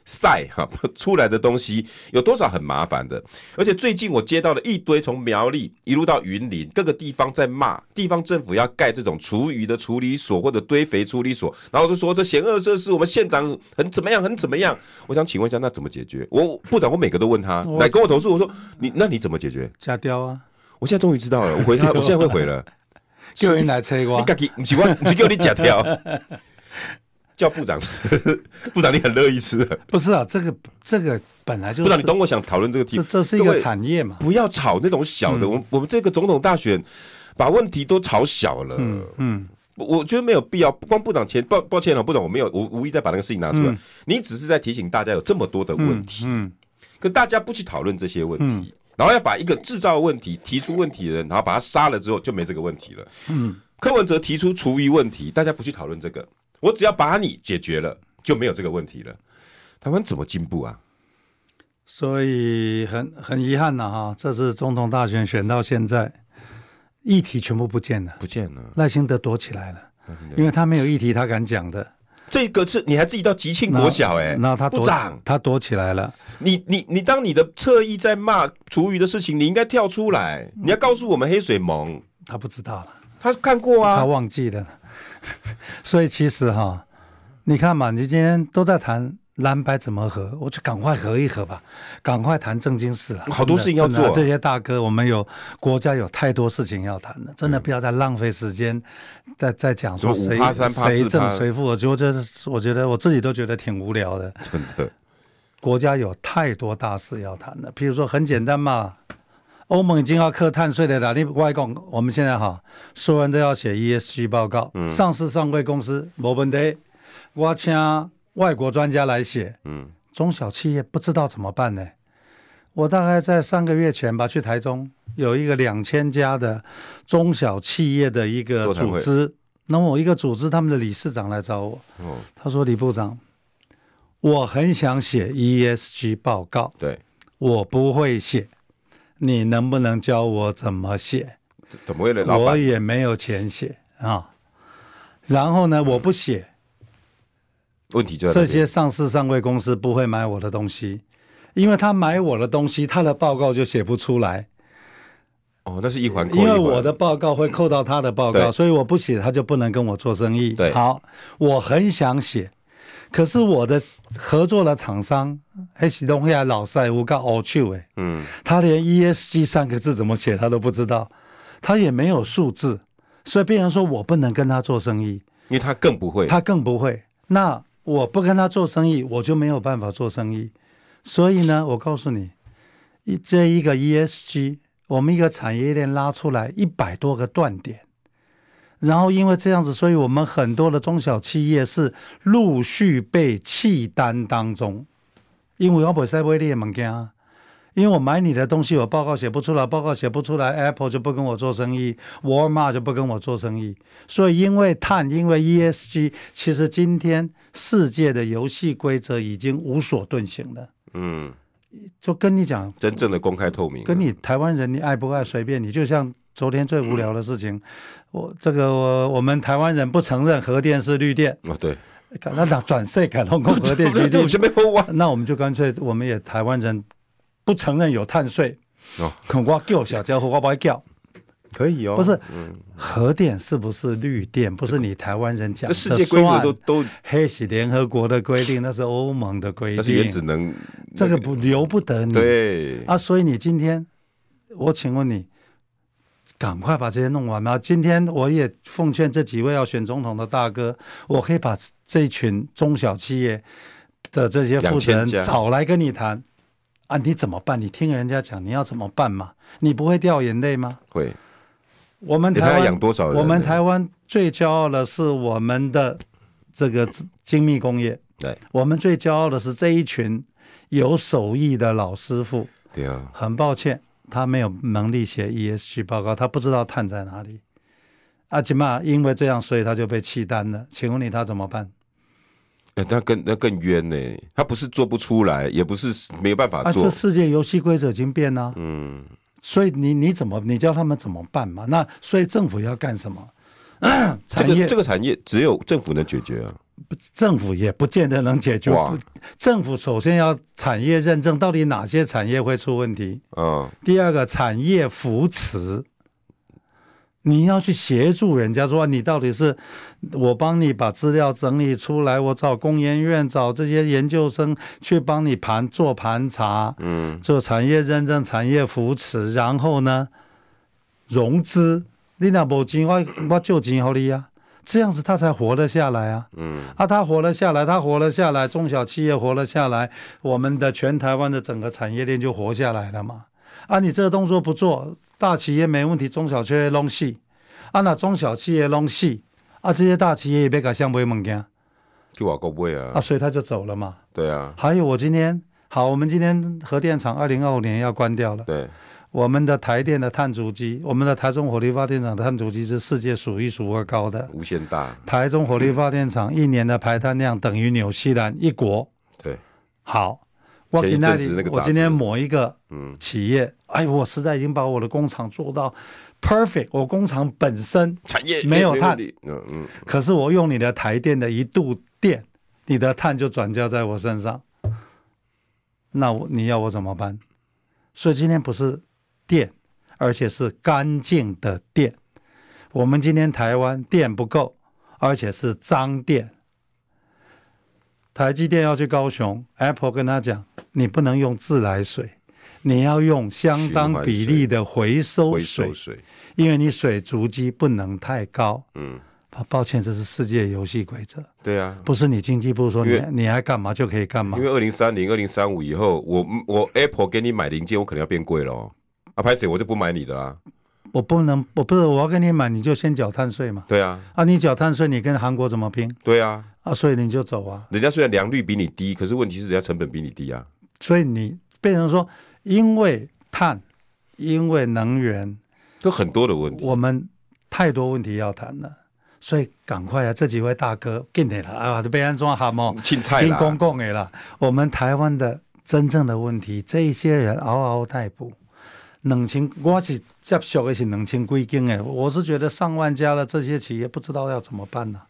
晒哈出来的东西有多少很麻烦的，而且最近我接到了一堆从苗栗一路到云林各个地方在骂地方政府要盖这种厨余的处理所或者堆肥处理所，然后就说这险恶设施，我们县长很怎么样很怎么样。我想请问一下，那怎么解决？我部长我每个都问他来跟我投诉，我说你那你怎么解决？假雕啊！我现在终于知道了，我回他，我现在会回了。(laughs) 叫人来催我，你赶紧不是我，不是叫你加雕。叫部长吃，(laughs) 部长你很乐意吃的。不是啊，这个这个本来就是。部长，你懂我想讨论这个题。这这是一个产业嘛？不要炒那种小的。嗯、我我们这个总统大选，把问题都炒小了。嗯嗯，我觉得没有必要。不光部长前抱抱歉了，部长我没有，我无意再把那个事情拿出来。嗯、你只是在提醒大家有这么多的问题。嗯。嗯可大家不去讨论这些问题，嗯、然后要把一个制造问题、提出问题的人，然后把他杀了之后，就没这个问题了。嗯。柯文哲提出厨余问题，大家不去讨论这个。我只要把你解决了，就没有这个问题了。台湾怎么进步啊？所以很很遗憾呐，哈，这次总统大选选到现在，议题全部不见了，不见了。赖清德躲起来了，因为他没有议题，他敢讲的。这个是你还自己到吉庆国小哎，那他部长他躲起来了。你你你当你的侧翼在骂厨余的事情，你应该跳出来，你要告诉我们黑水盟。他不知道了，他看过啊，他忘记了。(laughs) 所以其实哈，你看嘛，你今天都在谈蓝白怎么合，我就赶快合一合吧，赶快谈正经事了。好多事情要做，这些大哥，我们有国家有太多事情要谈了，真的不要再浪费时间，在在讲说谁谁正谁负。我觉得，我觉得我自己都觉得挺无聊的。真的，国家有太多大事要谈了，譬如说很简单嘛。欧盟已经要课碳税的了，你外公，我们现在哈，所有人都要写 ESG 报告，嗯、上市上柜公司没问题，我请外国专家来写，嗯，中小企业不知道怎么办呢？我大概在三个月前吧，去台中有一个两千家的中小企业的一个组织，那么我一个组织他们的理事长来找我，哦、他说李部长，我很想写 ESG 报告，对，我不会写。你能不能教我怎么写？怎么为了老板？我也没有钱写啊。然后呢，我不写，问题就这些上市上柜公司不会买我的东西，因为他买我的东西，他的报告就写不出来。哦，那是一环扣一环。因为我的报告会扣到他的报告，所以我不写，他就不能跟我做生意。对，好，我很想写。可是我的合作的厂商，还是东亚老赛，我搞奥趣哎，嗯，他连 ESG 三个字怎么写他都不知道，他也没有数字，所以别人说我不能跟他做生意，因为他更不会，他更不会。那我不跟他做生意，我就没有办法做生意。所以呢，我告诉你，一这一个 ESG，我们一个产业链拉出来一百多个断点。然后因为这样子，所以我们很多的中小企业是陆续被弃单当中，因为我不会买你的物件，因为我买你的东西，我报告写不出来，报告写不出来，Apple 就不跟我做生意，Walmart 就不跟我做生意。所以因为碳，因为 ESG，其实今天世界的游戏规则已经无所遁形了。嗯，就跟你讲，真正的公开透明，跟你台湾人，你爱不爱随便你，就像。昨天最无聊的事情，嗯、我这个我我们台湾人不承认核电是绿电哦，对，(laughs) 那那转税改通过核电 (laughs) 绿电，那我们就干脆我们也台湾人不承认有碳税哦，(laughs) 我叫小家伙，我不会叫，可以哦，不是，嗯、核电是不是绿电？不是你台湾人讲的，世界规则都都。黑是联合国的规定，那是欧盟的规定，也只能、那个、这个不由不得你对。啊，所以你今天我请问你。赶快把这些弄完吧！今天我也奉劝这几位要选总统的大哥，我可以把这一群中小企业的这些负责人找来跟你谈啊！你怎么办？你听人家讲，你要怎么办嘛？你不会掉眼泪吗？会。我们台湾养多少人？我们台湾最骄傲的是我们的这个精密工业。对。我们最骄傲的是这一群有手艺的老师傅。对啊。很抱歉。他没有能力写 ESG 报告，他不知道碳在哪里。阿吉玛因为这样，所以他就被弃单了。请问你他怎么办？那更那更冤呢？他不是做不出来，也不是没有办法做。啊，这世界游戏规则已经变了。嗯，所以你你怎么你教他们怎么办嘛？那所以政府要干什么？这个、这个产业只有政府能解决啊。政府也不见得能解决。政府首先要产业认证，到底哪些产业会出问题？嗯。第二个产业扶持，你要去协助人家说，你到底是我帮你把资料整理出来，我找工研院找这些研究生去帮你盘做盘查，嗯，做产业认证、产业扶持，然后呢，融资，你那无钱，我我借钱给你啊。这样子他才活得下来啊！嗯，啊，他活了下来，他活了下来，中小企业活了下来，我们的全台湾的整个产业链就活下来了嘛。啊，你这个动作不做，大企业没问题，中小企业弄死。啊，那中小企业弄死，啊，这些大企业也别搞想买物件，就话够买啊。啊，所以他就走了嘛。对啊。还有我今天好，我们今天核电厂二零二五年要关掉了。对。我们的台电的碳足迹，我们的台中火力发电厂的碳足迹是世界数一数二高的，无限大。台中火力发电厂一年的排碳量等于纽西兰一国。对，好，我今天我今天某一个企业，嗯、哎，我实在已经把我的工厂做到 perfect，我工厂本身产业没有碳，嗯嗯，可是我用你的台电的一度电，你的碳就转嫁在我身上，那我你要我怎么办？所以今天不是。电，而且是干净的电。我们今天台湾电不够，而且是脏电。台积电要去高雄，Apple 跟他讲，你不能用自来水，你要用相当比例的回收水，水因为你水足迹不能太高。嗯，抱歉，这是世界游戏规则。对啊，不是你经济部说你为你爱干嘛就可以干嘛。因为二零三零、二零三五以后，我我 Apple 给你买零件，我可能要变贵了哦。啊，拍谁我就不买你的啦！我不能，我不是我要跟你买，你就先缴碳税嘛。对啊，啊，你缴碳税，你跟韩国怎么拼？对啊，啊，所以你就走啊。人家虽然良率比你低，可是问题是人家成本比你低啊。所以你变成说，因为碳，因为能源，都很多的问题。我们太多问题要谈了，所以赶快啊！这几位大哥，进来了啊，都被安装好嘛，青菜啦，公共的了。我们台湾的真正的问题，这一些人嗷嗷待哺。两千，我是接受的是两千几间诶，我是觉得上万家的这些企业不知道要怎么办呢、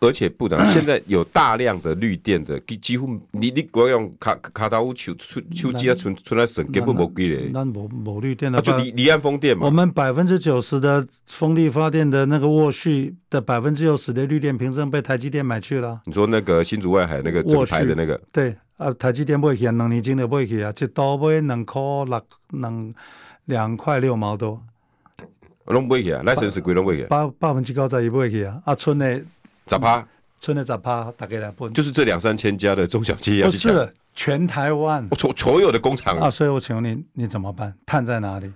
而且部长 (coughs) 现在有大量的绿电的，几乎你你国用卡卡达乌手手手机啊存存来省根本无几嘞。那无无绿电的，就离离岸风电嘛。我们百分之九十的风力发电的那个沃旭的百分之六十的绿电凭证被台积电买去了。你说那个新竹外海那个整排的那个？对。啊，台积电买去啊，两年前就买去啊，一刀买两块六两两块六毛多。拢买去啊，赖神是贵拢买去，百百分之九十一买去啊，啊，村内十趴，村的十趴，大概来分，就是这两三千家的中小企业，不是全台湾，所所有的工厂啊，所以我请问你，你怎么办？碳在哪里？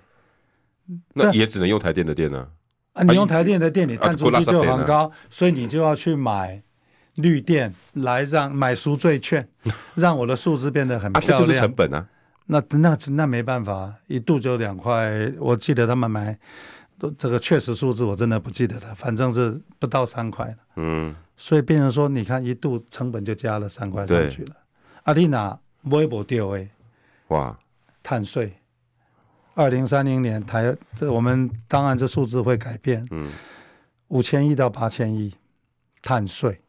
那也只能用台电的电呢？啊，你用台电的电，你碳足迹就很高，所以你就要去买绿电来让买赎罪券，(laughs) 让我的数字变得很漂亮。这就是成本啊。那那那没办法，一度就两块。我记得他们买，都这个确实数字我真的不记得了，反正是不到三块。嗯，所以变成说，你看一度成本就加了三块上去了。阿丽娜买不掉诶，哇，碳税。二零三零年台这我们当然这数字会改变。嗯，五千亿到八千亿碳税，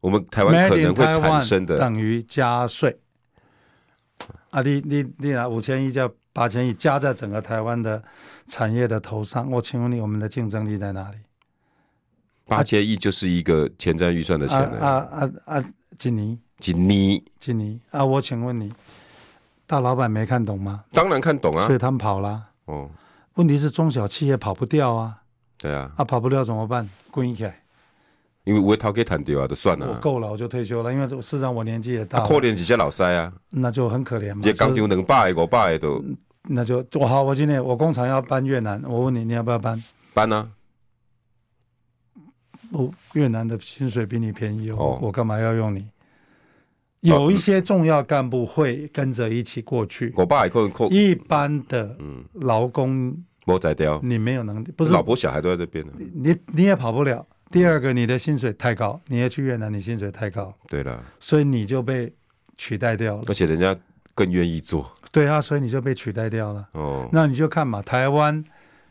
我们台湾可能会产生的等于加税。啊，你你你拿五千亿加八千亿加在整个台湾的产业的头上，我请问你，我们的竞争力在哪里？八千亿就是一个前瞻预算的钱了。啊啊啊！锦、啊、尼，锦尼，锦尼啊！我请问你，大老板没看懂吗？当然看懂啊，所以他们跑了。哦，问题是中小企业跑不掉啊。对啊，啊跑不掉怎么办？滚起来。因为我头给谈掉啊，就算了。我够了，我就退休了。因为事实上我年纪也大了。可怜几些老塞啊，那就很可怜嘛。这工厂两百个、五百个都。那就我好，我今天我工厂要搬越南，我问你，你要不要搬？搬啊！哦，越南的薪水比你便宜哦，哦我干嘛要用你？有一些重要干部会跟着一起过去。我爸也可能一般的劳工，我宰掉。你没有能力，不是老婆小孩都在这边呢你你也跑不了。第二个，你的薪水太高，你要去越南，你薪水太高，对了，所以你就被取代掉了。而且人家更愿意做，对啊，所以你就被取代掉了。哦，那你就看嘛，台湾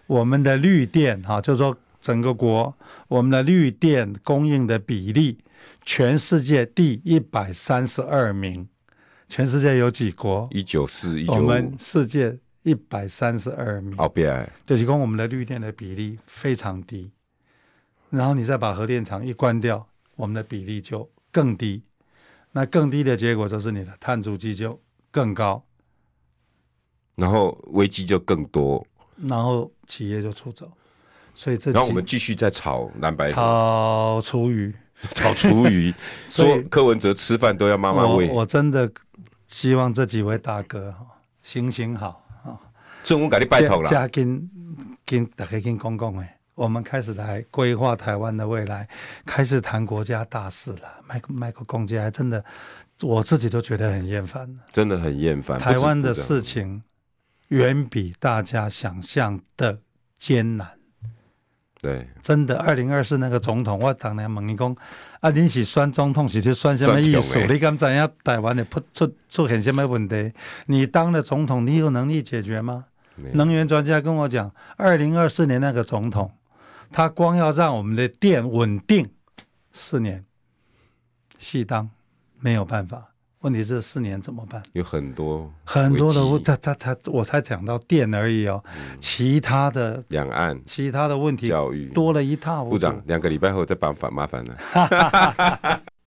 我们的绿电哈，就是说整个国我们的绿电供应的比例，全世界第一百三十二名。全世界有几国？一九四一我们世界一百三十二名。好别，就是说我们的绿电的比例非常低。然后你再把核电厂一关掉，我们的比例就更低，那更低的结果就是你的碳足迹就更高，然后危机就更多，然后企业就出走，所以这然后我们继续在炒蓝白，炒厨余，炒厨余，(laughs) 说柯文哲吃饭都要妈妈喂，我真的希望这几位大哥哈，行行好啊，政府给你拜托了，加跟跟大家跟公公哎。我们开始来规划台湾的未来，开始谈国家大事了。麦克麦克公家还真的，我自己都觉得很厌烦，真的很厌烦。台湾的事情远比大家想象的艰难。对，真的。二零二四那个总统，我当年问你讲，啊，你是选总统是去选什么意思？你敢知影台湾的出出现什么问题？你当了总统，你有能力解决吗？能源专家跟我讲，二零二四年那个总统。他光要让我们的电稳定四年，细当没有办法。问题是四年怎么办？有很多很多的，他他他，我才讲到电而已哦，嗯、其他的两岸其他的问题教育多了一套。部长，两个礼拜后再办烦麻烦了。(laughs)